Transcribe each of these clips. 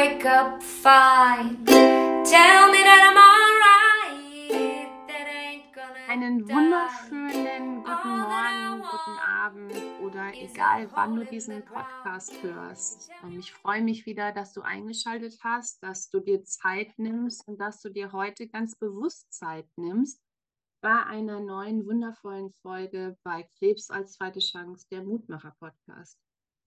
wake up fine. Tell me that I'm alright. That ain't gonna Einen wunderschönen guten Morgen, guten Abend oder egal wann du diesen Podcast hörst. Und ich freue mich wieder, dass du eingeschaltet hast, dass du dir Zeit nimmst und dass du dir heute ganz bewusst Zeit nimmst bei einer neuen wundervollen Folge bei Krebs als zweite Chance, der Mutmacher Podcast.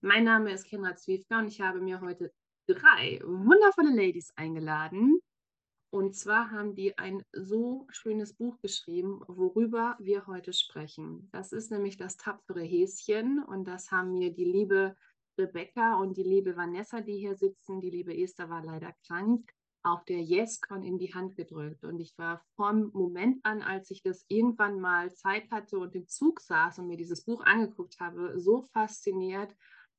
Mein Name ist Kenra Zwiefka und ich habe mir heute drei wundervolle Ladies eingeladen. Und zwar haben die ein so schönes Buch geschrieben, worüber wir heute sprechen. Das ist nämlich das tapfere Häschen und das haben mir die liebe Rebecca und die liebe Vanessa, die hier sitzen, die liebe Esther war leider krank, auf der YesCon in die Hand gedrückt. Und ich war vom Moment an, als ich das irgendwann mal Zeit hatte und im Zug saß und mir dieses Buch angeguckt habe, so fasziniert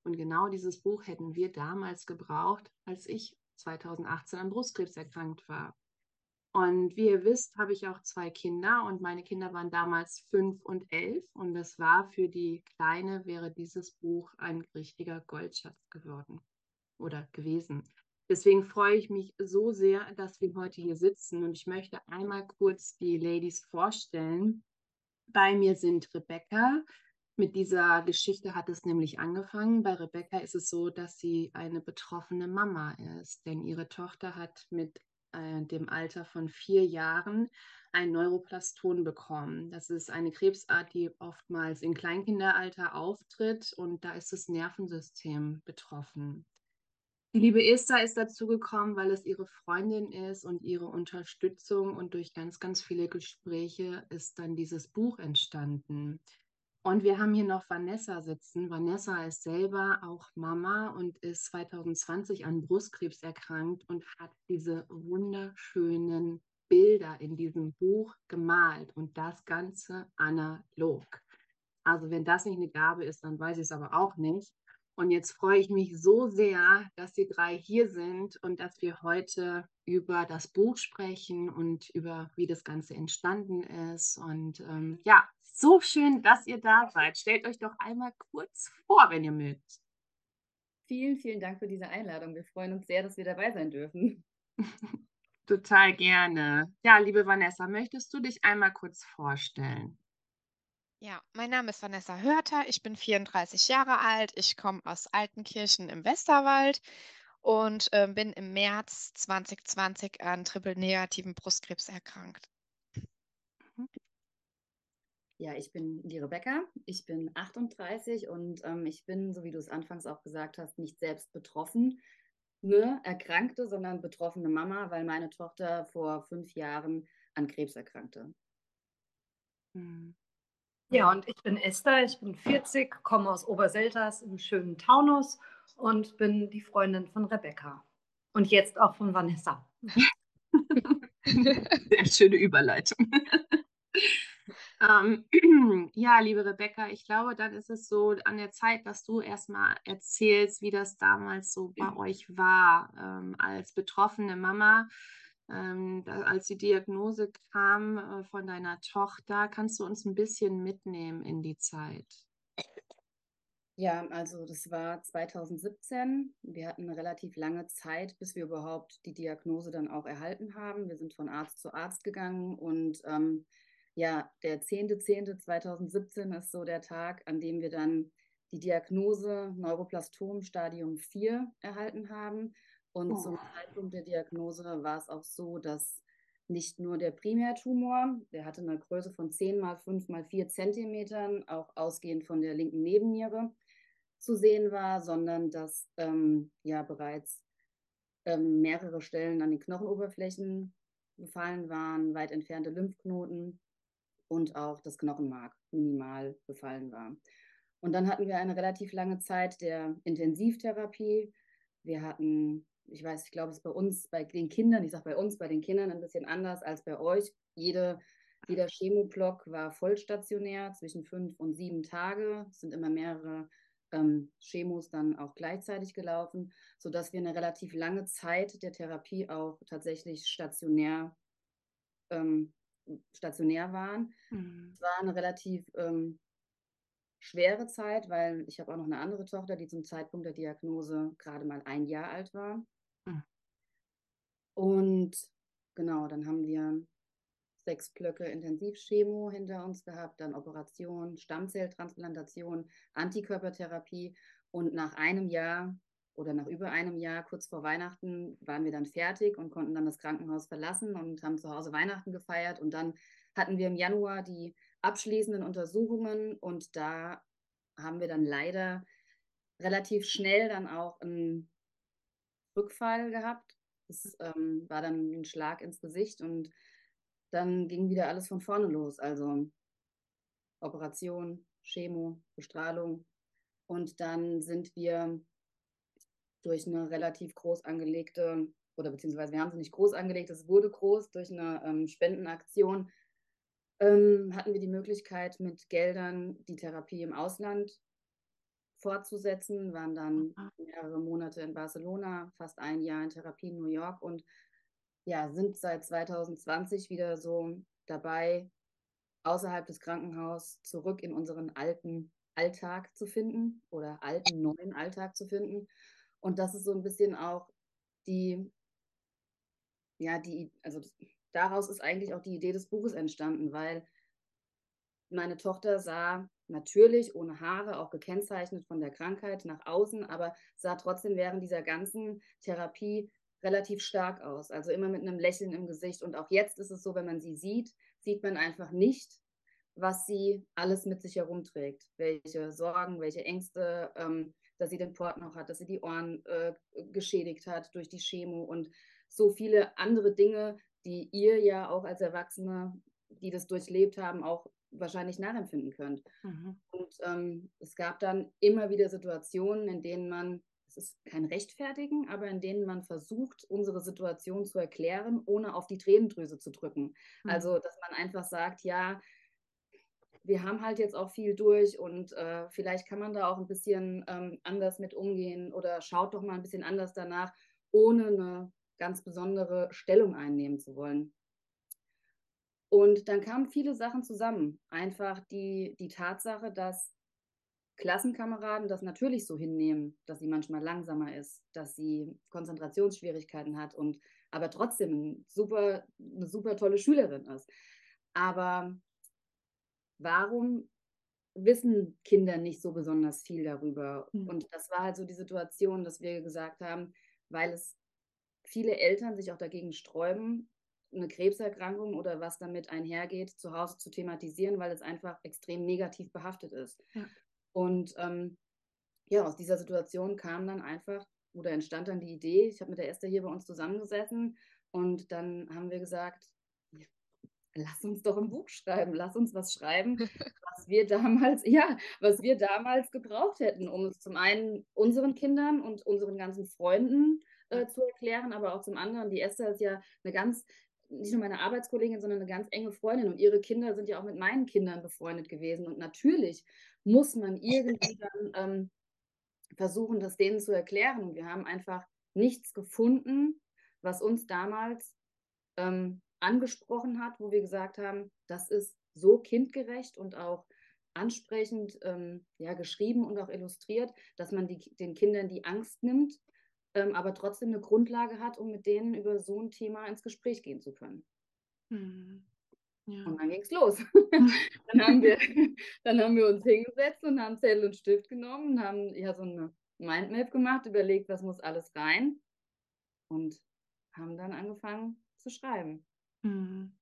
und genau dieses Buch hätten wir damals gebraucht, als ich 2018 an Brustkrebs erkrankt war. Und wie ihr wisst, habe ich auch zwei Kinder und meine Kinder waren damals fünf und elf. Und das war für die Kleine, wäre dieses Buch ein richtiger Goldschatz geworden oder gewesen. Deswegen freue ich mich so sehr, dass wir heute hier sitzen. Und ich möchte einmal kurz die Ladies vorstellen. Bei mir sind Rebecca, mit dieser Geschichte hat es nämlich angefangen. Bei Rebecca ist es so, dass sie eine betroffene Mama ist, denn ihre Tochter hat mit äh, dem Alter von vier Jahren ein Neuroplaston bekommen. Das ist eine Krebsart, die oftmals im Kleinkinderalter auftritt und da ist das Nervensystem betroffen. Die liebe Esther ist dazu gekommen, weil es ihre Freundin ist und ihre Unterstützung und durch ganz, ganz viele Gespräche ist dann dieses Buch entstanden. Und wir haben hier noch Vanessa sitzen. Vanessa ist selber auch Mama und ist 2020 an Brustkrebs erkrankt und hat diese wunderschönen Bilder in diesem Buch gemalt und das Ganze analog. Also wenn das nicht eine Gabe ist, dann weiß ich es aber auch nicht. Und jetzt freue ich mich so sehr, dass die drei hier sind und dass wir heute über das Buch sprechen und über wie das Ganze entstanden ist. Und ähm, ja, so schön, dass ihr da seid. Stellt euch doch einmal kurz vor, wenn ihr mögt. Vielen, vielen Dank für diese Einladung. Wir freuen uns sehr, dass wir dabei sein dürfen. Total gerne. Ja, liebe Vanessa, möchtest du dich einmal kurz vorstellen? Ja, mein Name ist Vanessa Hörter. Ich bin 34 Jahre alt. Ich komme aus Altenkirchen im Westerwald und äh, bin im März 2020 an triple-negativen Brustkrebs erkrankt. Ja, ich bin die Rebecca, ich bin 38 und ähm, ich bin, so wie du es anfangs auch gesagt hast, nicht selbst betroffen, ne, Erkrankte, sondern betroffene Mama, weil meine Tochter vor fünf Jahren an Krebs erkrankte. Hm. Ja, und ich bin Esther, ich bin 40, komme aus Oberselters im schönen Taunus und bin die Freundin von Rebecca. Und jetzt auch von Vanessa. Sehr schöne Überleitung. Ähm, ja, liebe Rebecca, ich glaube, dann ist es so an der Zeit, dass du erstmal erzählst, wie das damals so bei euch war ähm, als betroffene Mama. Ähm, da, als die Diagnose kam äh, von deiner Tochter, kannst du uns ein bisschen mitnehmen in die Zeit? Ja, also das war 2017. Wir hatten eine relativ lange Zeit, bis wir überhaupt die Diagnose dann auch erhalten haben. Wir sind von Arzt zu Arzt gegangen und ähm, ja, der 10.10.2017 ist so der Tag, an dem wir dann die Diagnose Neuroplastom Stadium 4 erhalten haben. Und oh. zum Zeitpunkt der Diagnose war es auch so, dass nicht nur der Primärtumor, der hatte eine Größe von 10 mal 5 mal 4 Zentimetern, auch ausgehend von der linken Nebenniere zu sehen war, sondern dass ähm, ja bereits ähm, mehrere Stellen an den Knochenoberflächen befallen waren, weit entfernte Lymphknoten und auch das Knochenmark minimal befallen war. Und dann hatten wir eine relativ lange Zeit der Intensivtherapie. Wir hatten, ich weiß, ich glaube, es ist bei uns, bei den Kindern, ich sage bei uns, bei den Kindern ein bisschen anders als bei euch. Jede, jeder Chemoblock war vollstationär zwischen fünf und sieben Tage. Es sind immer mehrere ähm, Chemos dann auch gleichzeitig gelaufen, sodass wir eine relativ lange Zeit der Therapie auch tatsächlich stationär ähm, stationär waren. Mhm. Es war eine relativ ähm, schwere Zeit, weil ich habe auch noch eine andere Tochter, die zum Zeitpunkt der Diagnose gerade mal ein Jahr alt war. Mhm. Und genau, dann haben wir sechs Blöcke Intensivchemo hinter uns gehabt, dann Operation, Stammzelltransplantation, Antikörpertherapie. Und nach einem Jahr oder nach über einem Jahr, kurz vor Weihnachten, waren wir dann fertig und konnten dann das Krankenhaus verlassen und haben zu Hause Weihnachten gefeiert. Und dann hatten wir im Januar die abschließenden Untersuchungen und da haben wir dann leider relativ schnell dann auch einen Rückfall gehabt. Das ähm, war dann ein Schlag ins Gesicht und dann ging wieder alles von vorne los. Also Operation, Chemo, Bestrahlung. Und dann sind wir durch eine relativ groß angelegte, oder beziehungsweise wir haben sie nicht groß angelegt, es wurde groß durch eine ähm, Spendenaktion, ähm, hatten wir die Möglichkeit, mit Geldern die Therapie im Ausland fortzusetzen, waren dann mehrere Monate in Barcelona, fast ein Jahr in Therapie in New York und ja, sind seit 2020 wieder so dabei, außerhalb des Krankenhauses zurück in unseren alten Alltag zu finden oder alten neuen Alltag zu finden. Und das ist so ein bisschen auch die, ja, die, also daraus ist eigentlich auch die Idee des Buches entstanden, weil meine Tochter sah natürlich ohne Haare, auch gekennzeichnet von der Krankheit nach außen, aber sah trotzdem während dieser ganzen Therapie relativ stark aus. Also immer mit einem Lächeln im Gesicht. Und auch jetzt ist es so, wenn man sie sieht, sieht man einfach nicht, was sie alles mit sich herumträgt. Welche Sorgen, welche Ängste, ähm, dass sie den Port noch hat, dass sie die Ohren äh, geschädigt hat durch die Chemo und so viele andere Dinge, die ihr ja auch als Erwachsene, die das durchlebt haben, auch wahrscheinlich nachempfinden könnt. Mhm. Und ähm, es gab dann immer wieder Situationen, in denen man, es ist kein Rechtfertigen, aber in denen man versucht, unsere Situation zu erklären, ohne auf die Tränendrüse zu drücken. Mhm. Also, dass man einfach sagt, ja, wir haben halt jetzt auch viel durch und äh, vielleicht kann man da auch ein bisschen ähm, anders mit umgehen oder schaut doch mal ein bisschen anders danach, ohne eine ganz besondere Stellung einnehmen zu wollen. Und dann kamen viele Sachen zusammen. Einfach die, die Tatsache, dass Klassenkameraden das natürlich so hinnehmen, dass sie manchmal langsamer ist, dass sie Konzentrationsschwierigkeiten hat und aber trotzdem ein super, eine super tolle Schülerin ist. Aber warum wissen Kinder nicht so besonders viel darüber? Mhm. Und das war halt so die Situation, dass wir gesagt haben, weil es viele Eltern sich auch dagegen sträuben, eine Krebserkrankung oder was damit einhergeht, zu Hause zu thematisieren, weil es einfach extrem negativ behaftet ist. Ja. Und ähm, ja, aus dieser Situation kam dann einfach oder entstand dann die Idee, ich habe mit der Esther hier bei uns zusammengesessen und dann haben wir gesagt, lass uns doch ein Buch schreiben, lass uns was schreiben, was wir damals, ja, was wir damals gebraucht hätten, um es zum einen unseren Kindern und unseren ganzen Freunden äh, zu erklären, aber auch zum anderen, die Esther ist ja eine ganz, nicht nur meine Arbeitskollegin, sondern eine ganz enge Freundin. Und ihre Kinder sind ja auch mit meinen Kindern befreundet gewesen. Und natürlich muss man irgendwie dann ähm, versuchen, das denen zu erklären. Und wir haben einfach nichts gefunden, was uns damals ähm, angesprochen hat, wo wir gesagt haben, das ist so kindgerecht und auch ansprechend ähm, ja, geschrieben und auch illustriert, dass man die, den Kindern die Angst nimmt, ähm, aber trotzdem eine Grundlage hat, um mit denen über so ein Thema ins Gespräch gehen zu können. Hm. Ja. Und dann ging es los. dann, haben wir, dann haben wir uns hingesetzt und haben Zettel und Stift genommen und haben ja so eine Mindmap gemacht, überlegt, was muss alles rein und haben dann angefangen zu schreiben. Mhm.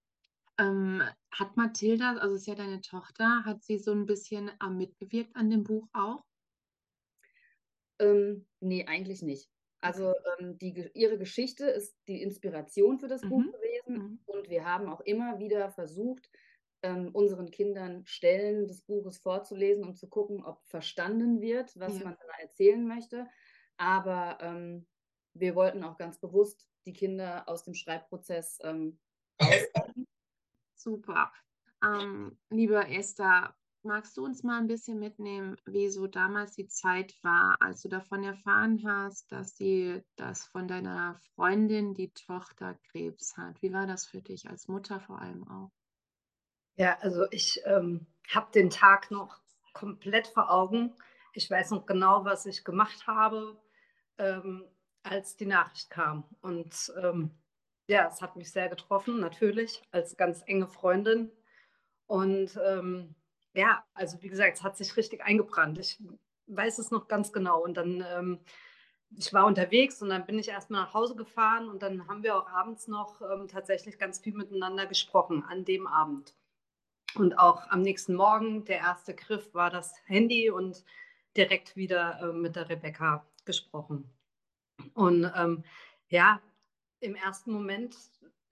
Ähm, hat Mathilda, also ist ja deine Tochter, hat sie so ein bisschen äh, mitgewirkt an dem Buch auch? Ähm, nee, eigentlich nicht. Also ähm, die, ihre Geschichte ist die Inspiration für das mhm. Buch gewesen mhm. und wir haben auch immer wieder versucht, ähm, unseren Kindern Stellen des Buches vorzulesen und zu gucken, ob verstanden wird, was ja. man da erzählen möchte. Aber ähm, wir wollten auch ganz bewusst die Kinder aus dem Schreibprozess ähm, Super. Ähm, liebe Esther, magst du uns mal ein bisschen mitnehmen, wie so damals die Zeit war, als du davon erfahren hast, dass die, dass von deiner Freundin die Tochter Krebs hat? Wie war das für dich als Mutter vor allem auch? Ja, also ich ähm, habe den Tag noch komplett vor Augen. Ich weiß noch genau, was ich gemacht habe. Ähm, als die Nachricht kam. Und ähm, ja, es hat mich sehr getroffen, natürlich, als ganz enge Freundin. Und ähm, ja, also wie gesagt, es hat sich richtig eingebrannt. Ich weiß es noch ganz genau. Und dann, ähm, ich war unterwegs und dann bin ich erstmal nach Hause gefahren und dann haben wir auch abends noch ähm, tatsächlich ganz viel miteinander gesprochen an dem Abend. Und auch am nächsten Morgen, der erste Griff war das Handy und direkt wieder äh, mit der Rebecca gesprochen. Und ähm, ja, im ersten Moment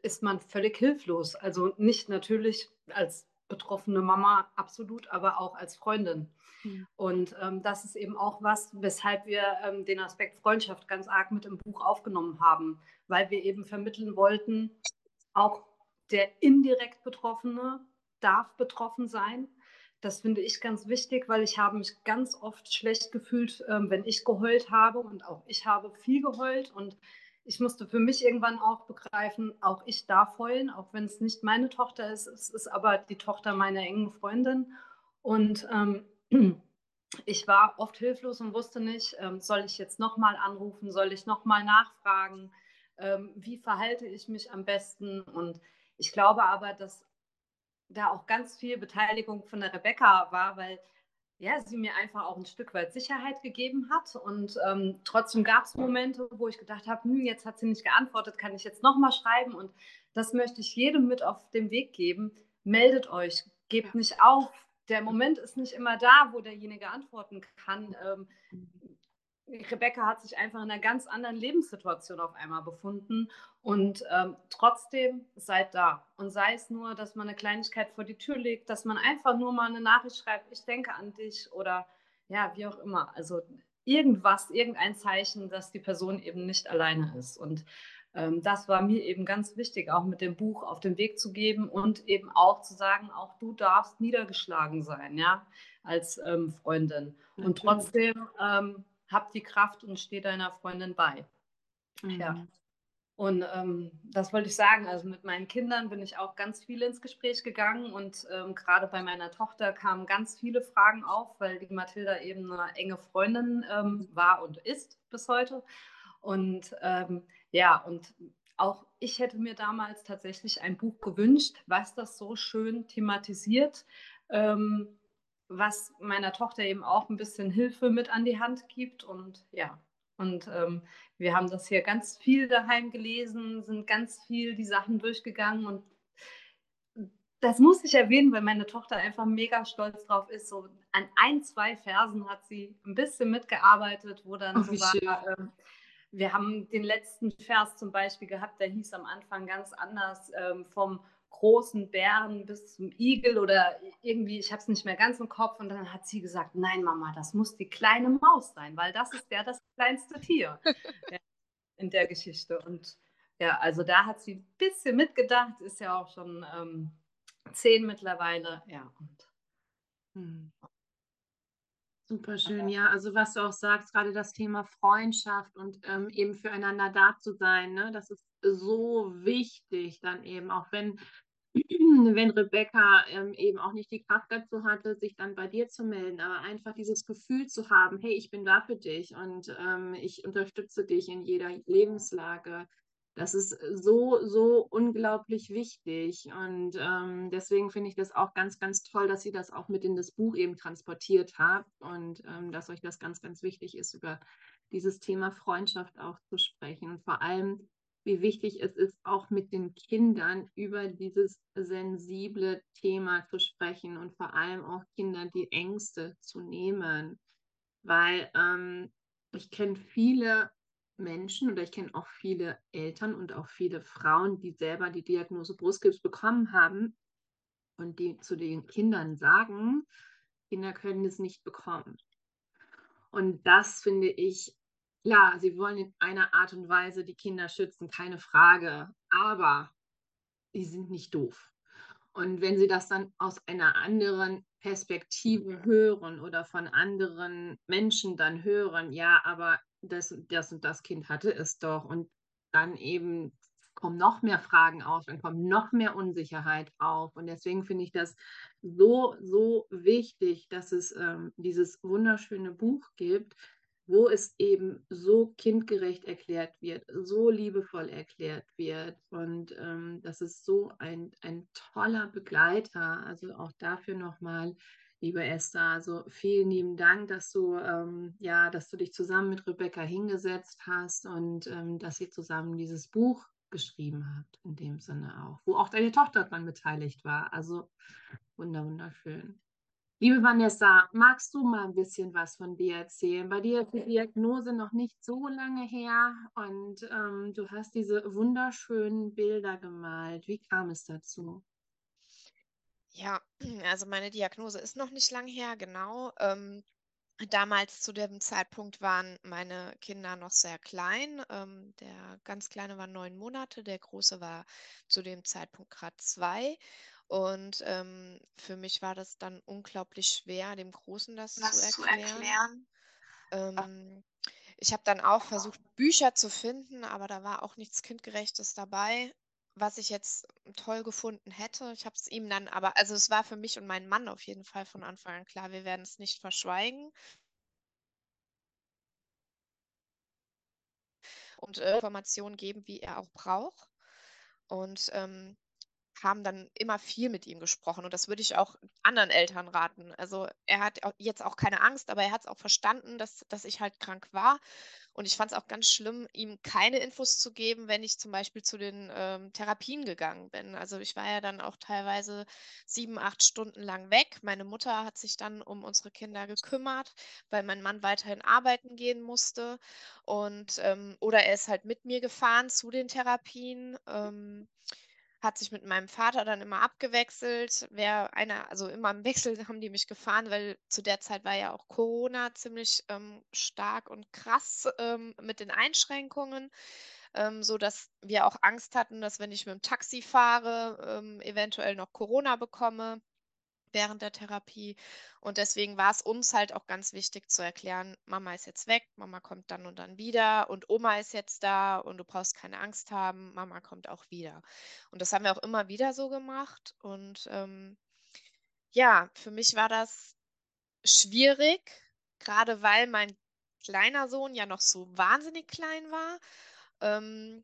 ist man völlig hilflos. Also nicht natürlich als betroffene Mama absolut, aber auch als Freundin. Mhm. Und ähm, das ist eben auch was, weshalb wir ähm, den Aspekt Freundschaft ganz arg mit im Buch aufgenommen haben, weil wir eben vermitteln wollten, auch der indirekt Betroffene darf betroffen sein. Das finde ich ganz wichtig, weil ich habe mich ganz oft schlecht gefühlt, ähm, wenn ich geheult habe und auch ich habe viel geheult und ich musste für mich irgendwann auch begreifen, auch ich darf heulen, auch wenn es nicht meine Tochter ist, es ist aber die Tochter meiner engen Freundin. Und ähm, ich war oft hilflos und wusste nicht, ähm, soll ich jetzt nochmal anrufen, soll ich nochmal nachfragen, ähm, wie verhalte ich mich am besten? Und ich glaube aber, dass da auch ganz viel Beteiligung von der Rebecca war, weil ja, sie mir einfach auch ein Stück weit Sicherheit gegeben hat. Und ähm, trotzdem gab es Momente, wo ich gedacht habe, hm, jetzt hat sie nicht geantwortet, kann ich jetzt nochmal schreiben? Und das möchte ich jedem mit auf den Weg geben. Meldet euch, gebt nicht auf. Der Moment ist nicht immer da, wo derjenige antworten kann. Ähm, Rebecca hat sich einfach in einer ganz anderen Lebenssituation auf einmal befunden. Und ähm, trotzdem seid da. Und sei es nur, dass man eine Kleinigkeit vor die Tür legt, dass man einfach nur mal eine Nachricht schreibt, ich denke an dich oder ja, wie auch immer. Also irgendwas, irgendein Zeichen, dass die Person eben nicht alleine ist. Und ähm, das war mir eben ganz wichtig, auch mit dem Buch auf den Weg zu geben und eben auch zu sagen, auch du darfst niedergeschlagen sein, ja, als ähm, Freundin. Und trotzdem ähm, hab die Kraft und steh deiner Freundin bei. Mhm. Ja. Und ähm, das wollte ich sagen. Also mit meinen Kindern bin ich auch ganz viel ins Gespräch gegangen und ähm, gerade bei meiner Tochter kamen ganz viele Fragen auf, weil die Mathilda eben eine enge Freundin ähm, war und ist bis heute. Und ähm, ja, und auch ich hätte mir damals tatsächlich ein Buch gewünscht, was das so schön thematisiert. Ähm, was meiner Tochter eben auch ein bisschen Hilfe mit an die Hand gibt. Und ja, und ähm, wir haben das hier ganz viel daheim gelesen, sind ganz viel die Sachen durchgegangen und das muss ich erwähnen, weil meine Tochter einfach mega stolz drauf ist. So an ein, zwei Versen hat sie ein bisschen mitgearbeitet, wo dann oh, so war, ähm, wir haben den letzten Vers zum Beispiel gehabt, der hieß am Anfang ganz anders, ähm, vom großen Bären bis zum Igel oder irgendwie, ich habe es nicht mehr ganz im Kopf. Und dann hat sie gesagt, nein, Mama, das muss die kleine Maus sein, weil das ist ja das kleinste Tier in der Geschichte. Und ja, also da hat sie ein bisschen mitgedacht, ist ja auch schon ähm, zehn mittlerweile. Ja, und hm. Super schön, ja. Also was du auch sagst, gerade das Thema Freundschaft und ähm, eben füreinander da zu sein, ne? das ist so wichtig dann eben, auch wenn wenn Rebecca ähm, eben auch nicht die Kraft dazu hatte, sich dann bei dir zu melden, aber einfach dieses Gefühl zu haben, hey, ich bin da für dich und ähm, ich unterstütze dich in jeder Lebenslage. Das ist so, so unglaublich wichtig. Und ähm, deswegen finde ich das auch ganz, ganz toll, dass sie das auch mit in das Buch eben transportiert hat und ähm, dass euch das ganz, ganz wichtig ist, über dieses Thema Freundschaft auch zu sprechen. Und vor allem wie wichtig es ist, auch mit den Kindern über dieses sensible Thema zu sprechen und vor allem auch Kindern die Ängste zu nehmen. Weil ähm, ich kenne viele Menschen oder ich kenne auch viele Eltern und auch viele Frauen, die selber die Diagnose Brustkrebs bekommen haben und die zu den Kindern sagen, Kinder können es nicht bekommen. Und das finde ich Klar, sie wollen in einer Art und Weise die Kinder schützen, keine Frage. Aber die sind nicht doof. Und wenn sie das dann aus einer anderen Perspektive hören oder von anderen Menschen dann hören, ja, aber das, das und das Kind hatte es doch. Und dann eben kommen noch mehr Fragen auf, dann kommt noch mehr Unsicherheit auf. Und deswegen finde ich das so, so wichtig, dass es ähm, dieses wunderschöne Buch gibt, wo es eben so kindgerecht erklärt wird, so liebevoll erklärt wird. Und ähm, das ist so ein, ein toller Begleiter. Also auch dafür nochmal, liebe Esther, also vielen lieben Dank, dass du, ähm, ja, dass du dich zusammen mit Rebecca hingesetzt hast und ähm, dass ihr zusammen dieses Buch geschrieben habt, in dem Sinne auch, wo auch deine Tochter dran beteiligt war. Also wunderschön. Liebe Vanessa, magst du mal ein bisschen was von dir erzählen? Bei dir ist die Diagnose noch nicht so lange her und ähm, du hast diese wunderschönen Bilder gemalt. Wie kam es dazu? Ja, also meine Diagnose ist noch nicht lang her, genau. Ähm, damals zu dem Zeitpunkt waren meine Kinder noch sehr klein. Ähm, der ganz kleine war neun Monate, der große war zu dem Zeitpunkt gerade zwei. Und ähm, für mich war das dann unglaublich schwer, dem Großen das zu Was zu erklären. erklären? Ähm, ich habe dann auch versucht, Bücher zu finden, aber da war auch nichts Kindgerechtes dabei, was ich jetzt toll gefunden hätte. Ich habe es ihm dann aber, also es war für mich und meinen Mann auf jeden Fall von Anfang an klar, wir werden es nicht verschweigen. Und äh, Informationen geben, wie er auch braucht. Und ähm, haben dann immer viel mit ihm gesprochen und das würde ich auch anderen Eltern raten. Also er hat jetzt auch keine Angst, aber er hat es auch verstanden, dass, dass ich halt krank war. Und ich fand es auch ganz schlimm, ihm keine Infos zu geben, wenn ich zum Beispiel zu den ähm, Therapien gegangen bin. Also ich war ja dann auch teilweise sieben, acht Stunden lang weg. Meine Mutter hat sich dann um unsere Kinder gekümmert, weil mein Mann weiterhin arbeiten gehen musste. Und ähm, oder er ist halt mit mir gefahren zu den Therapien. Ähm, hat sich mit meinem Vater dann immer abgewechselt. Wer einer, also immer im Wechsel haben die mich gefahren, weil zu der Zeit war ja auch Corona ziemlich ähm, stark und krass ähm, mit den Einschränkungen, ähm, so dass wir auch Angst hatten, dass wenn ich mit dem Taxi fahre, ähm, eventuell noch Corona bekomme während der Therapie. Und deswegen war es uns halt auch ganz wichtig zu erklären, Mama ist jetzt weg, Mama kommt dann und dann wieder und Oma ist jetzt da und du brauchst keine Angst haben, Mama kommt auch wieder. Und das haben wir auch immer wieder so gemacht. Und ähm, ja, für mich war das schwierig, gerade weil mein kleiner Sohn ja noch so wahnsinnig klein war. Ähm,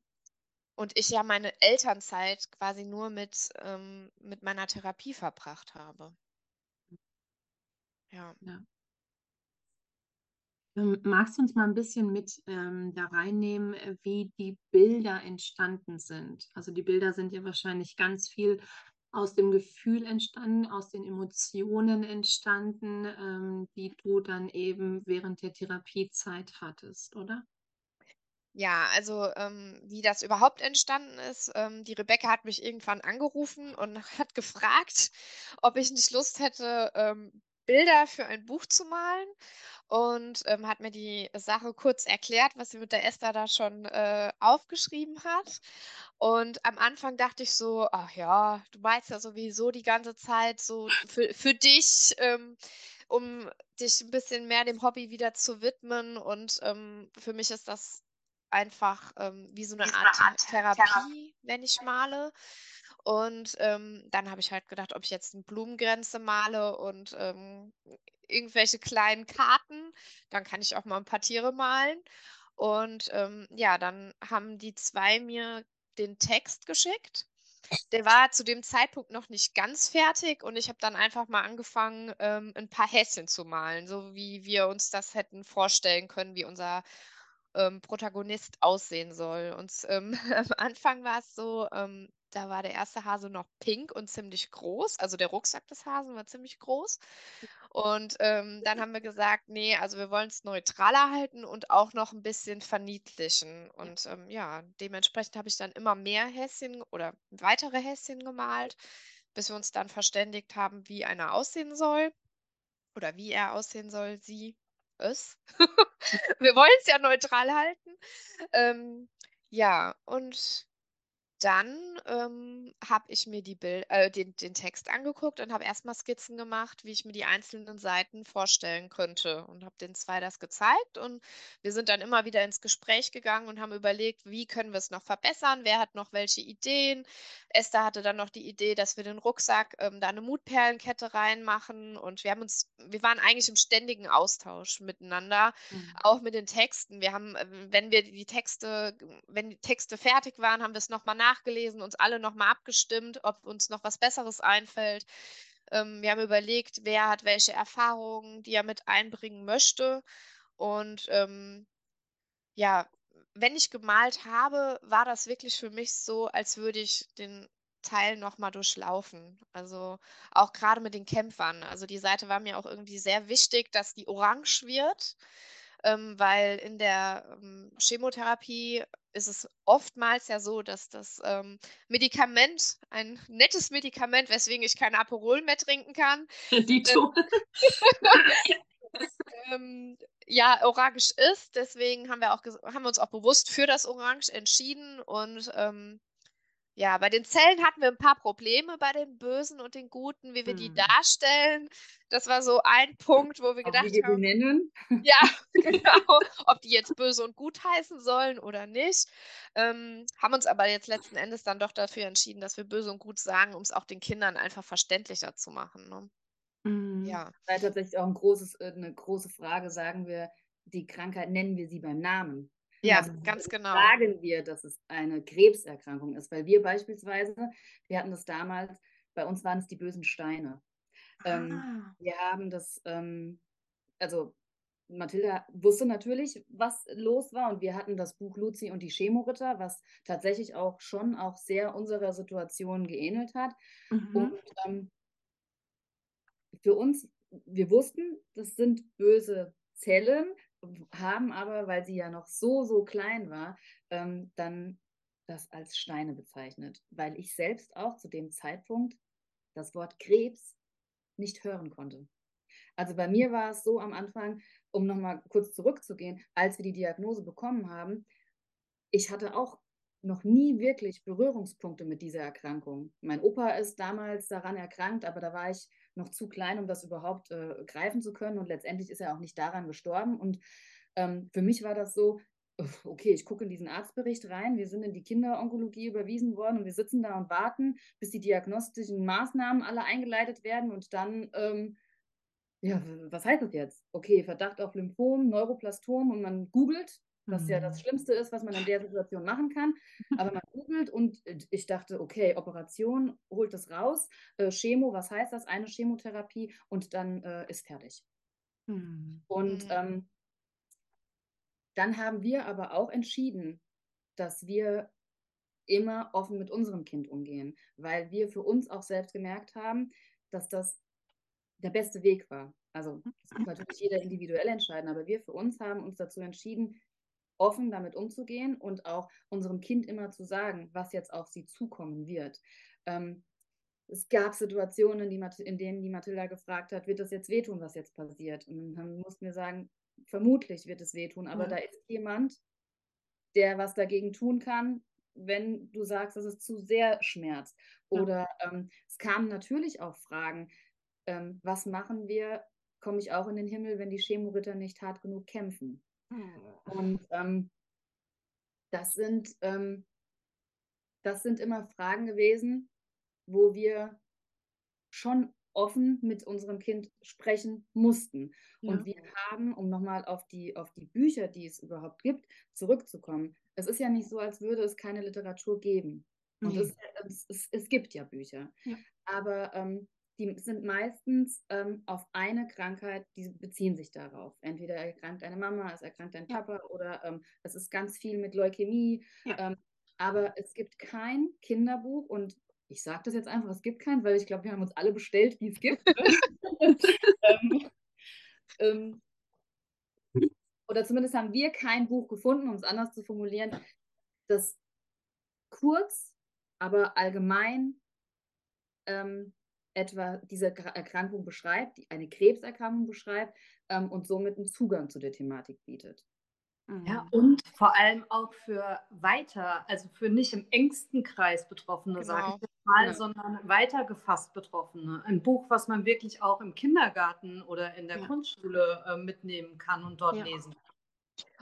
und ich ja meine Elternzeit quasi nur mit, ähm, mit meiner Therapie verbracht habe. Ja. Ja. Ähm, magst du uns mal ein bisschen mit ähm, da reinnehmen, äh, wie die Bilder entstanden sind? Also die Bilder sind ja wahrscheinlich ganz viel aus dem Gefühl entstanden, aus den Emotionen entstanden, ähm, die du dann eben während der Therapiezeit hattest, oder? Ja, also ähm, wie das überhaupt entstanden ist, ähm, die Rebecca hat mich irgendwann angerufen und hat gefragt, ob ich nicht Lust hätte, ähm, Bilder für ein Buch zu malen und ähm, hat mir die Sache kurz erklärt, was sie mit der Esther da schon äh, aufgeschrieben hat. Und am Anfang dachte ich so, ach ja, du malst ja sowieso die ganze Zeit so für, für dich, ähm, um dich ein bisschen mehr dem Hobby wieder zu widmen. Und ähm, für mich ist das einfach ähm, wie so eine Art eine Art Therapie, Therapie. wenn ich male. Und ähm, dann habe ich halt gedacht, ob ich jetzt eine Blumengrenze male und ähm, irgendwelche kleinen Karten, dann kann ich auch mal ein paar Tiere malen. Und ähm, ja, dann haben die zwei mir den Text geschickt. Der war zu dem Zeitpunkt noch nicht ganz fertig und ich habe dann einfach mal angefangen, ähm, ein paar Häschen zu malen, so wie wir uns das hätten vorstellen können, wie unser ähm, Protagonist aussehen soll. Und ähm, am Anfang war es so, ähm, da war der erste Hase noch pink und ziemlich groß. Also der Rucksack des Hasen war ziemlich groß. Und ähm, dann haben wir gesagt, nee, also wir wollen es neutraler halten und auch noch ein bisschen verniedlichen. Und ähm, ja, dementsprechend habe ich dann immer mehr Häschen oder weitere Häschen gemalt, bis wir uns dann verständigt haben, wie einer aussehen soll oder wie er aussehen soll, sie, es. wir wollen es ja neutral halten. Ähm, ja, und dann ähm, habe ich mir äh, den, den Text angeguckt und habe erstmal Skizzen gemacht, wie ich mir die einzelnen Seiten vorstellen könnte und habe den zwei das gezeigt und wir sind dann immer wieder ins Gespräch gegangen und haben überlegt, wie können wir es noch verbessern, wer hat noch welche Ideen. Esther hatte dann noch die Idee, dass wir den Rucksack ähm, da eine Mutperlenkette reinmachen und wir haben uns, wir waren eigentlich im ständigen Austausch miteinander, mhm. auch mit den Texten. Wir haben, äh, wenn wir die Texte, wenn die Texte fertig waren, haben wir es nochmal nach nachgelesen, uns alle nochmal abgestimmt, ob uns noch was Besseres einfällt. Ähm, wir haben überlegt, wer hat welche Erfahrungen, die er mit einbringen möchte. Und ähm, ja, wenn ich gemalt habe, war das wirklich für mich so, als würde ich den Teil nochmal durchlaufen. Also auch gerade mit den Kämpfern. Also die Seite war mir auch irgendwie sehr wichtig, dass die orange wird ähm, weil in der ähm, Chemotherapie ist es oftmals ja so, dass das ähm, Medikament, ein nettes Medikament, weswegen ich kein Aperol mehr trinken kann, Dito. ähm, ja, orange ist. Deswegen haben wir, auch haben wir uns auch bewusst für das Orange entschieden und ähm, ja, bei den Zellen hatten wir ein paar Probleme bei den Bösen und den Guten, wie wir die hm. darstellen. Das war so ein Punkt, wo wir Auch gedacht wie wir haben. Die nennen. Ja, genau. Ob die jetzt böse und gut heißen sollen oder nicht. Ähm, haben uns aber jetzt letzten Endes dann doch dafür entschieden, dass wir böse und gut sagen, um es auch den Kindern einfach verständlicher zu machen. Ne? Mhm. Ja. Das ist tatsächlich auch ein großes, äh, eine große Frage. Sagen wir, die Krankheit nennen wir sie beim Namen. Ja, also, ganz genau. Sagen wir, dass es eine Krebserkrankung ist, weil wir beispielsweise, wir hatten das damals, bei uns waren es die bösen Steine. Ähm, ah. wir haben das, ähm, also Mathilda wusste natürlich, was los war und wir hatten das Buch Luzi und die Chemoritter, was tatsächlich auch schon auch sehr unserer Situation geähnelt hat. Mhm. Und ähm, für uns, wir wussten, das sind böse Zellen, haben aber, weil sie ja noch so, so klein war, ähm, dann das als Steine bezeichnet, weil ich selbst auch zu dem Zeitpunkt das Wort Krebs nicht hören konnte. Also bei mir war es so am Anfang, um nochmal kurz zurückzugehen, als wir die Diagnose bekommen haben, ich hatte auch noch nie wirklich Berührungspunkte mit dieser Erkrankung. Mein Opa ist damals daran erkrankt, aber da war ich noch zu klein, um das überhaupt äh, greifen zu können. Und letztendlich ist er auch nicht daran gestorben. Und ähm, für mich war das so, okay, ich gucke in diesen Arztbericht rein, wir sind in die Kinderonkologie überwiesen worden und wir sitzen da und warten, bis die diagnostischen Maßnahmen alle eingeleitet werden und dann, ähm, ja, was heißt das jetzt? Okay, Verdacht auf Lymphom, Neuroplastom und man googelt was mhm. ja das. Schlimmste ist, was man in der Situation machen kann. Aber man googelt und ich dachte, okay, Operation, holt das raus. Äh, Chemo, was heißt das? Eine Chemotherapie und dann äh, ist fertig. Mhm. Und mhm. ähm, dann haben wir aber auch entschieden, dass wir immer offen mit unserem Kind umgehen, weil wir für uns auch selbst gemerkt haben, dass das der beste Weg war. Also das muss natürlich jeder individuell entscheiden, aber wir für uns haben uns dazu entschieden, offen damit umzugehen und auch unserem Kind immer zu sagen, was jetzt auf sie zukommen wird. Ähm, es gab Situationen, in, die, in, denen die Mathilda gefragt hat, wird das jetzt wehtun, was jetzt passiert? Und dann mussten wir sagen, vermutlich wird es wehtun, aber ja. da ist jemand, der was dagegen tun kann, wenn du sagst, dass es zu sehr schmerzt. Oder ähm, es kamen natürlich auch Fragen, ähm, was machen wir, komme ich auch in den Himmel, wenn die Chemoritter nicht hart genug kämpfen? Und ähm, das, sind, ähm, das sind immer Fragen gewesen, wo wir schon offen mit unserem Kind sprechen mussten. Ja. Und wir haben, um nochmal auf die, auf die Bücher, die es überhaupt gibt, zurückzukommen. Es ist ja nicht so, als würde es keine Literatur geben. Und mhm. es, es, es, es, gibt ja Bücher. Ja. Aber ähm, die sind meistens ähm, auf eine Krankheit, die beziehen sich darauf. Entweder erkrankt eine Mama, es erkrankt ein Papa oder ähm, es ist ganz viel mit Leukämie. Ja. Ähm, aber es gibt kein Kinderbuch und ich sage das jetzt einfach, es gibt keins, weil ich glaube, wir haben uns alle bestellt, die es gibt. Ähm, ähm, oder zumindest haben wir kein Buch gefunden, um es anders zu formulieren, das kurz, aber allgemein ähm, etwa diese Erkrankung beschreibt, eine Krebserkrankung beschreibt ähm, und somit einen Zugang zu der Thematik bietet. Ja, Mhm. und vor allem auch für weiter, also für nicht im engsten Kreis Betroffene, sage Genau. ich jetzt mal, Genau. sondern weiter gefasst Betroffene. Ein Buch, was man wirklich auch im Kindergarten oder in der Ja. Grundschule äh, mitnehmen kann und dort Ja. lesen.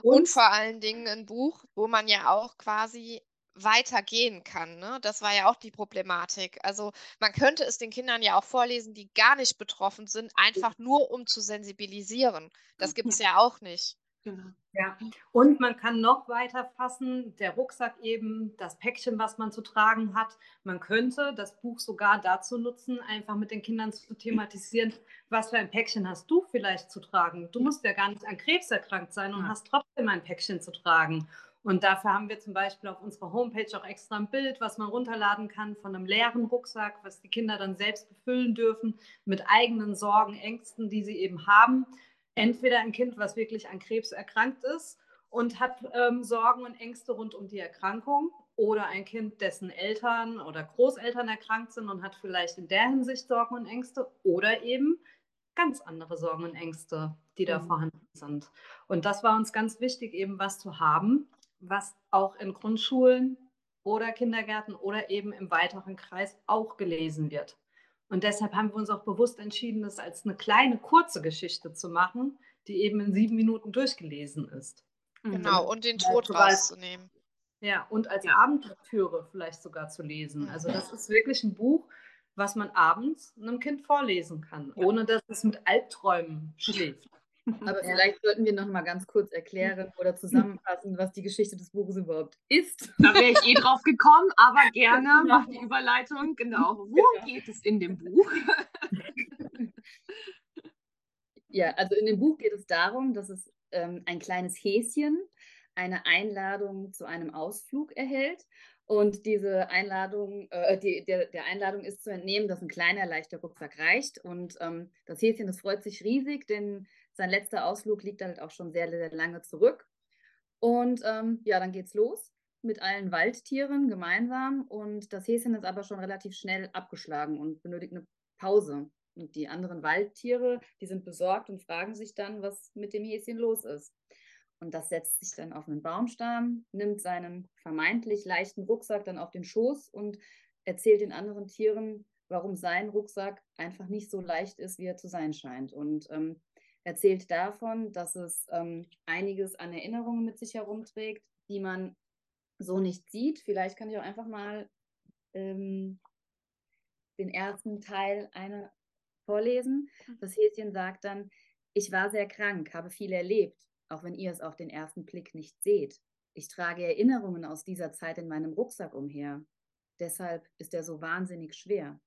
Und vor allen Dingen ein Buch, wo man ja auch quasi weitergehen kann, ne? Das war ja auch die Problematik. Also, man könnte es den Kindern ja auch vorlesen, die gar nicht betroffen sind, einfach nur um zu sensibilisieren. Das gibt's ja auch nicht. Genau. Ja, und man kann noch weiter fassen, der Rucksack eben, das Päckchen, was man zu tragen hat. Man könnte das Buch sogar dazu nutzen, einfach mit den Kindern zu thematisieren, was für ein Päckchen hast du vielleicht zu tragen. Du musst ja gar nicht an Krebs erkrankt sein und Ja. hast trotzdem ein Päckchen zu tragen. Und dafür haben wir zum Beispiel auf unserer Homepage auch extra ein Bild, was man runterladen kann von einem leeren Rucksack, was die Kinder dann selbst befüllen dürfen mit eigenen Sorgen, Ängsten, die sie eben haben entweder ein Kind, was wirklich an Krebs erkrankt ist und hat ähm, Sorgen und Ängste rund um die Erkrankung oder ein Kind, dessen Eltern oder Großeltern erkrankt sind und hat vielleicht in der Hinsicht Sorgen und Ängste oder eben ganz andere Sorgen und Ängste, die da Mhm. vorhanden sind. Und das war uns ganz wichtig, eben was zu haben, was auch in Grundschulen oder Kindergärten oder eben im weiteren Kreis auch gelesen wird. Und deshalb haben wir uns auch bewusst entschieden, das als eine kleine, kurze Geschichte zu machen, die eben in sieben Minuten durchgelesen ist. Mhm. Genau, und den Tod rauszunehmen. Ja, und als Ja. Abendlektüre vielleicht sogar zu lesen. Mhm. Also das ist wirklich ein Buch, was man abends einem Kind vorlesen kann, Ja. ohne dass es mit Albträumen schläft. Aber Ja. vielleicht sollten wir noch mal ganz kurz erklären oder zusammenfassen, was die Geschichte des Buches überhaupt ist. Da wäre ich eh drauf gekommen, aber gerne Genau. mach die Überleitung. Genau. Worum geht es in dem Buch? Ja, also in dem Buch geht es darum, dass es ähm, ein kleines Häschen eine Einladung zu einem Ausflug erhält. Und diese Einladung, äh, die, der, der Einladung ist zu entnehmen, dass ein kleiner, leichter Rucksack reicht. Und ähm, das Häschen, das freut sich riesig, denn sein letzter Ausflug liegt halt auch schon sehr, sehr lange zurück. Und ähm, ja, dann geht's los mit allen Waldtieren gemeinsam. Und das Häschen ist aber schon relativ schnell abgeschlagen und benötigt eine Pause. Und die anderen Waldtiere, die sind besorgt und fragen sich dann, was mit dem Häschen los ist. Und das setzt sich dann auf einen Baumstamm, nimmt seinen vermeintlich leichten Rucksack dann auf den Schoß und erzählt den anderen Tieren, warum sein Rucksack einfach nicht so leicht ist, wie er zu sein scheint. Und ähm, erzählt davon, dass es ähm, einiges an Erinnerungen mit sich herumträgt, die man so nicht sieht. Vielleicht kann ich auch einfach mal ähm, den ersten Teil einer vorlesen. Das Häschen sagt dann, ich war sehr krank, habe viel erlebt, auch wenn ihr es auf den ersten Blick nicht seht. Ich trage Erinnerungen aus dieser Zeit in meinem Rucksack umher. Deshalb ist er so wahnsinnig schwer.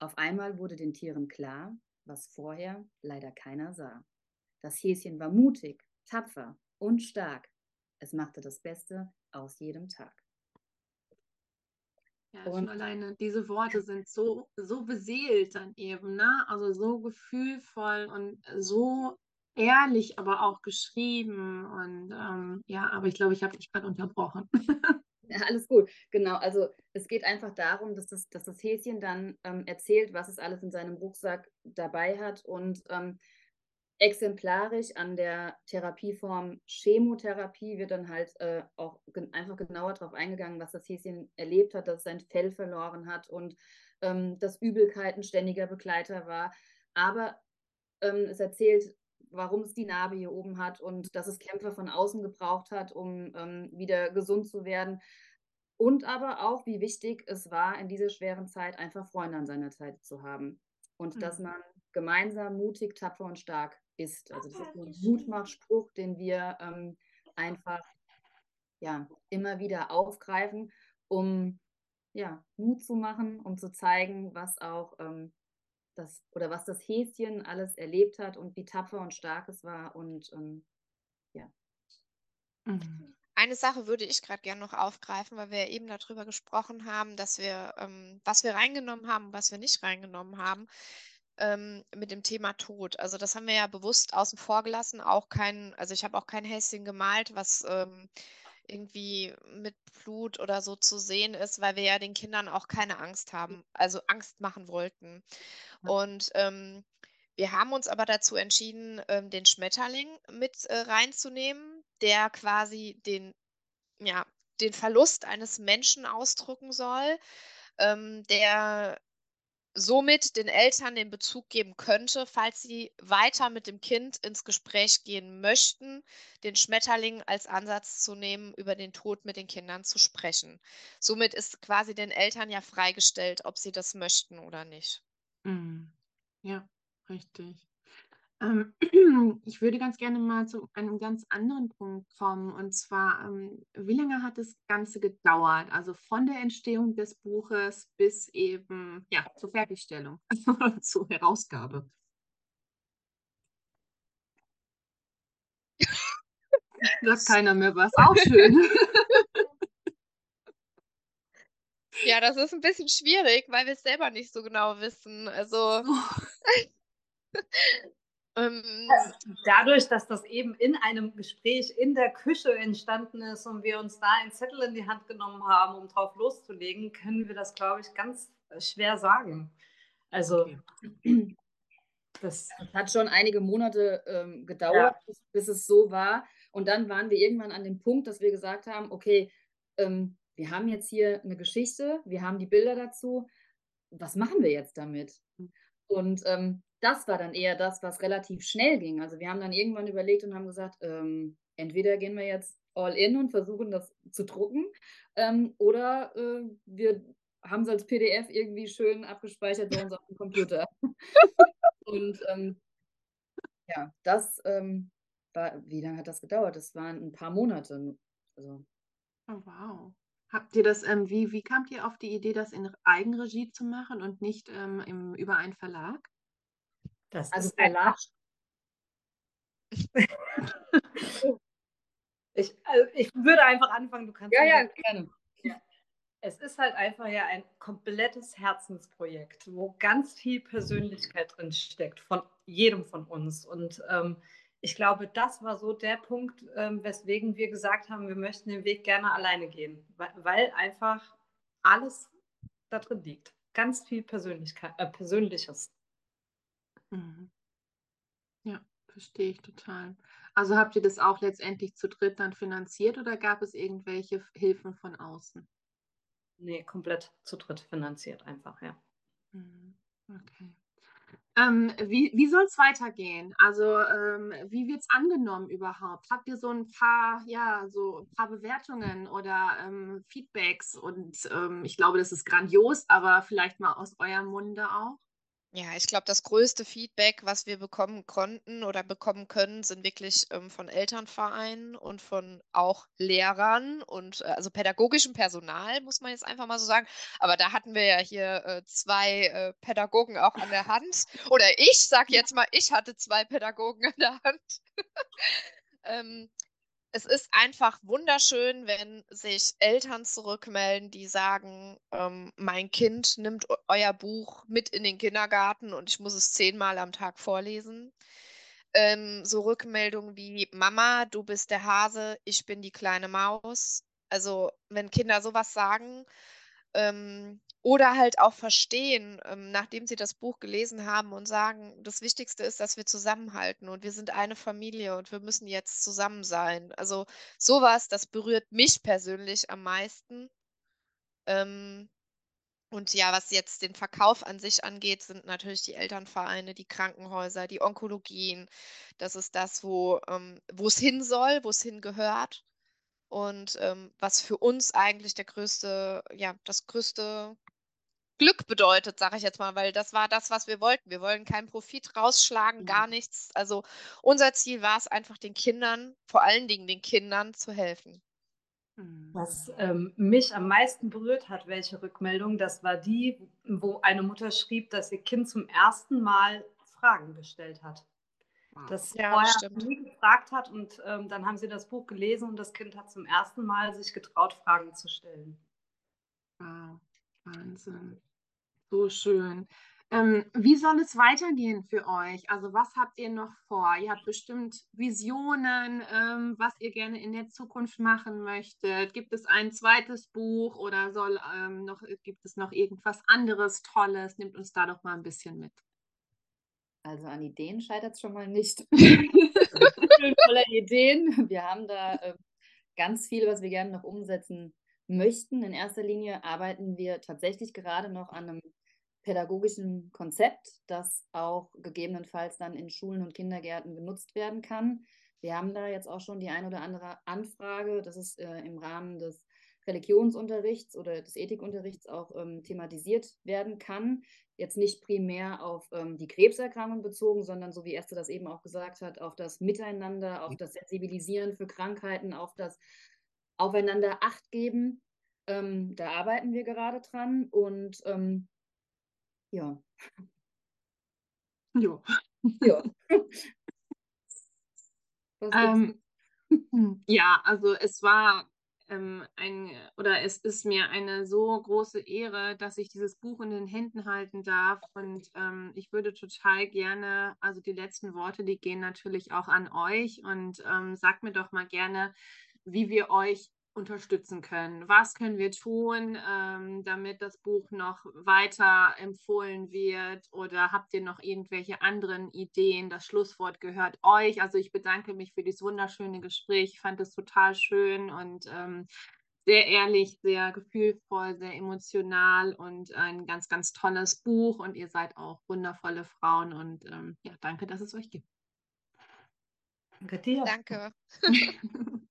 Auf einmal wurde den Tieren klar, was vorher leider keiner sah. Das Häschen war mutig, tapfer und stark. Es machte das Beste aus jedem Tag. Ja, schon Und- alleine diese Worte sind so, so beseelt dann eben, ne? Also so gefühlvoll und so ehrlich, aber auch geschrieben. Und ähm, ja, aber ich glaube, ich habe dich gerade unterbrochen. Ja, alles gut. Genau, also es geht einfach darum, dass das, dass das Häschen dann ähm, erzählt, was es alles in seinem Rucksack dabei hat und ähm, exemplarisch an der Therapieform Chemotherapie wird dann halt äh, auch gen einfach genauer darauf eingegangen, was das Häschen erlebt hat, dass es sein Fell verloren hat und ähm, dass Übelkeit ein ständiger Begleiter war. Aber ähm, es erzählt, warum es die Narbe hier oben hat und dass es Kämpfe von außen gebraucht hat, um ähm, wieder gesund zu werden. Und aber auch, wie wichtig es war, in dieser schweren Zeit einfach Freunde an seiner Seite zu haben. Und dass Mhm. man gemeinsam mutig, tapfer und stark ist. Also das ist so ein Mutmachspruch, den wir ähm, einfach ja, immer wieder aufgreifen, um ja, Mut zu machen, um zu zeigen, was auch ähm, das oder was das Häschen alles erlebt hat und wie tapfer und stark es war. Und ähm, Mhm. Eine Sache würde ich gerade gerne noch aufgreifen, weil wir ja eben darüber gesprochen haben, dass wir, ähm, was wir reingenommen haben und was wir nicht reingenommen haben, ähm, mit dem Thema Tod. Also das haben wir ja bewusst außen vor gelassen, auch kein, also ich habe auch kein Häschen gemalt, was ähm, irgendwie mit Blut oder so zu sehen ist, weil wir ja den Kindern auch keine Angst haben, also Angst machen wollten. Und ähm, wir haben uns aber dazu entschieden, ähm, den Schmetterling mit äh, reinzunehmen, der quasi den, ja, den Verlust eines Menschen ausdrücken soll, ähm, der somit den Eltern den Bezug geben könnte, falls sie weiter mit dem Kind ins Gespräch gehen möchten, den Schmetterling als Ansatz zu nehmen, über den Tod mit den Kindern zu sprechen. Somit ist quasi den Eltern ja freigestellt, ob sie das möchten oder nicht. Mhm. Ja, richtig. Ähm, ich würde ganz gerne mal zu einem ganz anderen Punkt kommen. Und zwar, ähm, wie lange hat das Ganze gedauert? Also von der Entstehung des Buches bis eben ja, zur Fertigstellung, zur Herausgabe. Sagt keiner mehr was. Auch schön. Ja, das ist ein bisschen schwierig, weil wir es selber nicht so genau wissen. Also. Ähm, Dadurch, dass das eben in einem Gespräch in der Küche entstanden ist und wir uns da einen Zettel in die Hand genommen haben, um drauf loszulegen, können wir das, glaube ich, ganz äh, schwer sagen. Also okay. das, das, hat schon einige Monate ähm, gedauert, ja. bis, bis, es so war. Und dann waren wir irgendwann an dem Punkt, dass wir gesagt haben, okay, ähm, wir haben jetzt hier eine Geschichte, wir haben die Bilder dazu. Was machen wir jetzt damit? Hm. Und ähm, das war dann eher das, was relativ schnell ging. Also wir haben dann irgendwann überlegt und haben gesagt, ähm, entweder gehen wir jetzt all in und versuchen das zu drucken ähm, oder äh, wir haben es als PDF irgendwie schön abgespeichert bei uns auf dem Computer. und ähm, ja, das ähm, war, wie lange hat das gedauert? Das waren ein paar Monate. Also. Oh, wow. Habt ihr das, ähm, wie, wie kamt ihr auf die Idee, das in Eigenregie zu machen und nicht ähm, im, über einen Verlag? Das also ist Verlag. ich, also ich würde einfach anfangen, du kannst. Ja, ja, gerne. Ja. Es ist halt einfach ja ein komplettes Herzensprojekt, wo ganz viel Persönlichkeit drin steckt, von jedem von uns. Und ähm, ich glaube, das war so der Punkt, ähm, weswegen wir gesagt haben, wir möchten den Weg gerne alleine gehen, weil, weil einfach alles da drin liegt. Ganz viel Persönlichkeit, äh, Persönliches. Mhm. Ja, verstehe ich total. Also habt ihr das auch letztendlich zu dritt dann finanziert oder gab es irgendwelche Hilfen von außen? Nee, komplett zu dritt finanziert einfach, ja. Mhm. Okay. Ähm, wie wie soll es weitergehen? Also ähm, wie wird es angenommen überhaupt? Habt ihr so ein paar, ja, so ein paar Bewertungen oder ähm, Feedbacks? Und ähm, ich glaube, das ist grandios, aber vielleicht mal aus eurem Munde auch? Ja, ich glaube, das größte Feedback, was wir bekommen konnten oder bekommen können, sind wirklich ähm, von Elternvereinen und von auch Lehrern und äh, also pädagogischem Personal, muss man jetzt einfach mal so sagen. Aber da hatten wir ja hier äh, zwei äh, Pädagogen auch an der Hand. Oder ich sage jetzt mal, ich hatte zwei Pädagogen an der Hand. ähm, es ist einfach wunderschön, wenn sich Eltern zurückmelden, die sagen, ähm, mein Kind nimmt euer Buch mit in den Kindergarten und ich muss es zehnmal am Tag vorlesen. Ähm, so Rückmeldungen wie Mama, du bist der Hase, ich bin die kleine Maus. Also wenn Kinder sowas sagen, ähm, oder halt auch verstehen, ähm, nachdem sie das Buch gelesen haben und sagen, das Wichtigste ist, dass wir zusammenhalten und wir sind eine Familie und wir müssen jetzt zusammen sein. Also sowas, das berührt mich persönlich am meisten. Ähm, und ja, was jetzt den Verkauf an sich angeht, sind natürlich die Elternvereine, die Krankenhäuser, die Onkologien. Das ist das, wo ähm, es hin soll, wo es hingehört. Und ähm, was für uns eigentlich der größte, ja, das größte Glück bedeutet, sage ich jetzt mal, weil das war das, was wir wollten. Wir wollen keinen Profit rausschlagen, mhm. gar nichts. Also unser Ziel war es einfach, den Kindern, vor allen Dingen den Kindern, zu helfen. Mhm. Was ähm, mich am meisten berührt hat, welche Rückmeldung, das war die, wo eine Mutter schrieb, dass ihr Kind zum ersten Mal Fragen gestellt hat. Das ja, vorher stimmt. nie gefragt hat und ähm, dann haben sie das Buch gelesen und das Kind hat zum ersten Mal sich getraut, Fragen zu stellen. Wow, Wahnsinn. So schön. Ähm, wie soll es weitergehen für euch? Also was habt ihr noch vor? Ihr habt bestimmt Visionen, ähm, was ihr gerne in der Zukunft machen möchtet. Gibt es ein zweites Buch oder soll ähm, noch, gibt es noch irgendwas anderes Tolles? Nehmt uns da doch mal ein bisschen mit. Also an Ideen scheitert es schon mal nicht. voller Ideen. Wir haben da äh, ganz viel, was wir gerne noch umsetzen möchten. In erster Linie arbeiten wir tatsächlich gerade noch an einem pädagogischen Konzept, das auch gegebenenfalls dann in Schulen und Kindergärten genutzt werden kann. Wir haben da jetzt auch schon die ein oder andere Anfrage. Das ist äh, im Rahmen des Religionsunterrichts oder des Ethikunterrichts auch ähm, thematisiert werden kann. Jetzt nicht primär auf ähm, die Krebserkrankung bezogen, sondern so wie Esther das eben auch gesagt hat, auf das Miteinander, auf das Sensibilisieren für Krankheiten, auf das Aufeinander Acht geben. Ähm, da arbeiten wir gerade dran und ähm, ja. Jo. Ja. Ähm, ja, also es war ähm, ein oder es ist mir eine so große Ehre, dass ich dieses Buch in den Händen halten darf. Und ähm, ich würde total gerne, also die letzten Worte, die gehen natürlich auch an euch und ähm, sagt mir doch mal gerne, wie wir euch unterstützen können. Was können wir tun, ähm, damit das Buch noch weiter empfohlen wird? Oder habt ihr noch irgendwelche anderen Ideen? Das Schlusswort gehört euch. Also ich bedanke mich für dieses wunderschöne Gespräch. Ich fand es total schön und ähm, sehr ehrlich, sehr gefühlvoll, sehr emotional und ein ganz, ganz tolles Buch. Und ihr seid auch wundervolle Frauen. Und ähm, ja, danke, dass es euch gibt. Danke dir. Danke.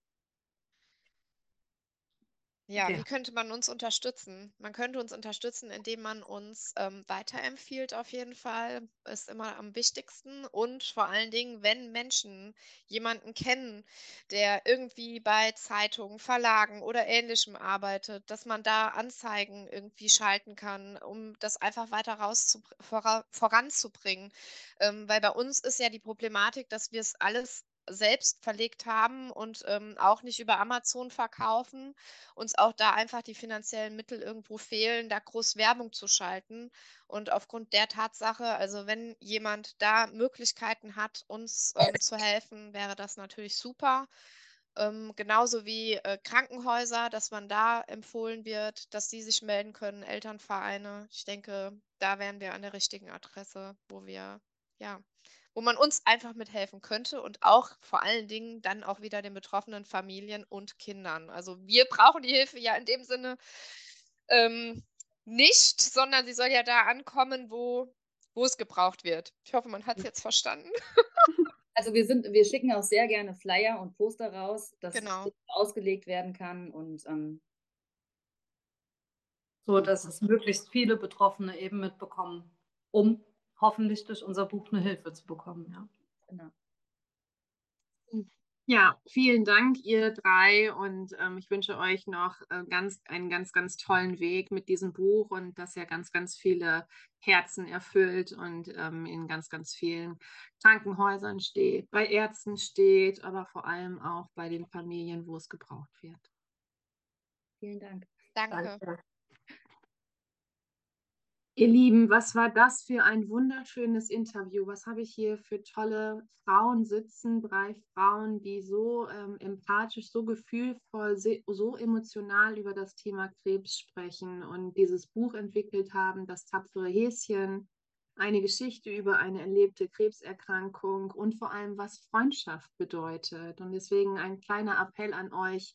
Ja, wie könnte man uns unterstützen? Man könnte uns unterstützen, indem man uns ähm, weiterempfiehlt, auf jeden Fall. Ist immer am wichtigsten. Und vor allen Dingen, wenn Menschen jemanden kennen, der irgendwie bei Zeitungen, Verlagen oder Ähnlichem arbeitet, dass man da Anzeigen irgendwie schalten kann, um das einfach weiter raus voranzubringen. Ähm, weil bei uns ist ja die Problematik, dass wir es alles selbst verlegt haben und ähm, auch nicht über Amazon verkaufen, uns auch da einfach die finanziellen Mittel irgendwo fehlen, da groß Werbung zu schalten. Und aufgrund der Tatsache, also wenn jemand da Möglichkeiten hat, uns ähm, zu helfen, wäre das natürlich super. Ähm, genauso wie äh, Krankenhäuser, dass man da empfohlen wird, dass die sich melden können, Elternvereine. Ich denke, da wären wir an der richtigen Adresse, wo wir ja wo man uns einfach mithelfen könnte und auch vor allen Dingen dann auch wieder den betroffenen Familien und Kindern. Also wir brauchen die Hilfe ja in dem Sinne ähm, nicht, sondern sie soll ja da ankommen, wo, wo es gebraucht wird. Ich hoffe, man hat es jetzt verstanden. Also wir sind, wir schicken auch sehr gerne Flyer und Poster raus, dass genau. ausgelegt werden kann und ähm, so, dass es möglichst viele Betroffene eben mitbekommen, um hoffentlich durch unser Buch eine Hilfe zu bekommen. Ja, genau. Ja, vielen Dank, ihr drei. Und ähm, ich wünsche euch noch äh, ganz, einen ganz, ganz tollen Weg mit diesem Buch und dass er ganz, ganz viele Herzen erfüllt und ähm, in ganz, ganz vielen Krankenhäusern steht, bei Ärzten steht, aber vor allem auch bei den Familien, wo es gebraucht wird. Vielen Dank. Danke. Danke. Ihr Lieben, was war das für ein wunderschönes Interview? Was habe ich hier für tolle Frauen sitzen? Drei Frauen, die so ähm, empathisch, so gefühlvoll, so emotional über das Thema Krebs sprechen und dieses Buch entwickelt haben, das tapfere Häschen, eine Geschichte über eine erlebte Krebserkrankung und vor allem, was Freundschaft bedeutet. Und deswegen ein kleiner Appell an euch,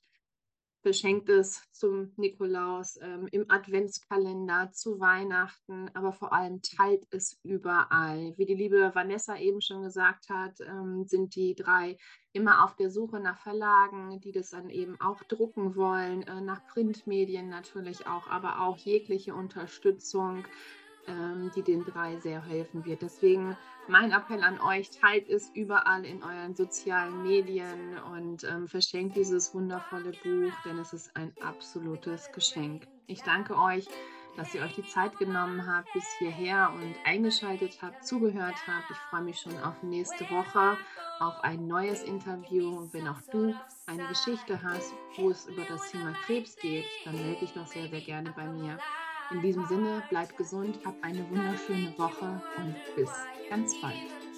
beschenkt es zum Nikolaus, ähm, im Adventskalender, zu Weihnachten, aber vor allem teilt es überall. Wie die liebe Vanessa eben schon gesagt hat, ähm, sind die drei immer auf der Suche nach Verlagen, die das dann eben auch drucken wollen, äh, nach Printmedien natürlich auch, aber auch jegliche Unterstützung die den drei sehr helfen wird. Deswegen mein Appell an euch, teilt es überall in euren sozialen Medien und ähm, verschenkt dieses wundervolle Buch, denn es ist ein absolutes Geschenk. Ich danke euch, dass ihr euch die Zeit genommen habt bis hierher und eingeschaltet habt, zugehört habt. Ich freue mich schon auf nächste Woche, auf ein neues Interview. Und wenn auch du eine Geschichte hast, wo es über das Thema Krebs geht, dann melde dich doch sehr, sehr gerne bei mir. In diesem Sinne, bleibt gesund, habt eine wunderschöne Woche und bis ganz bald.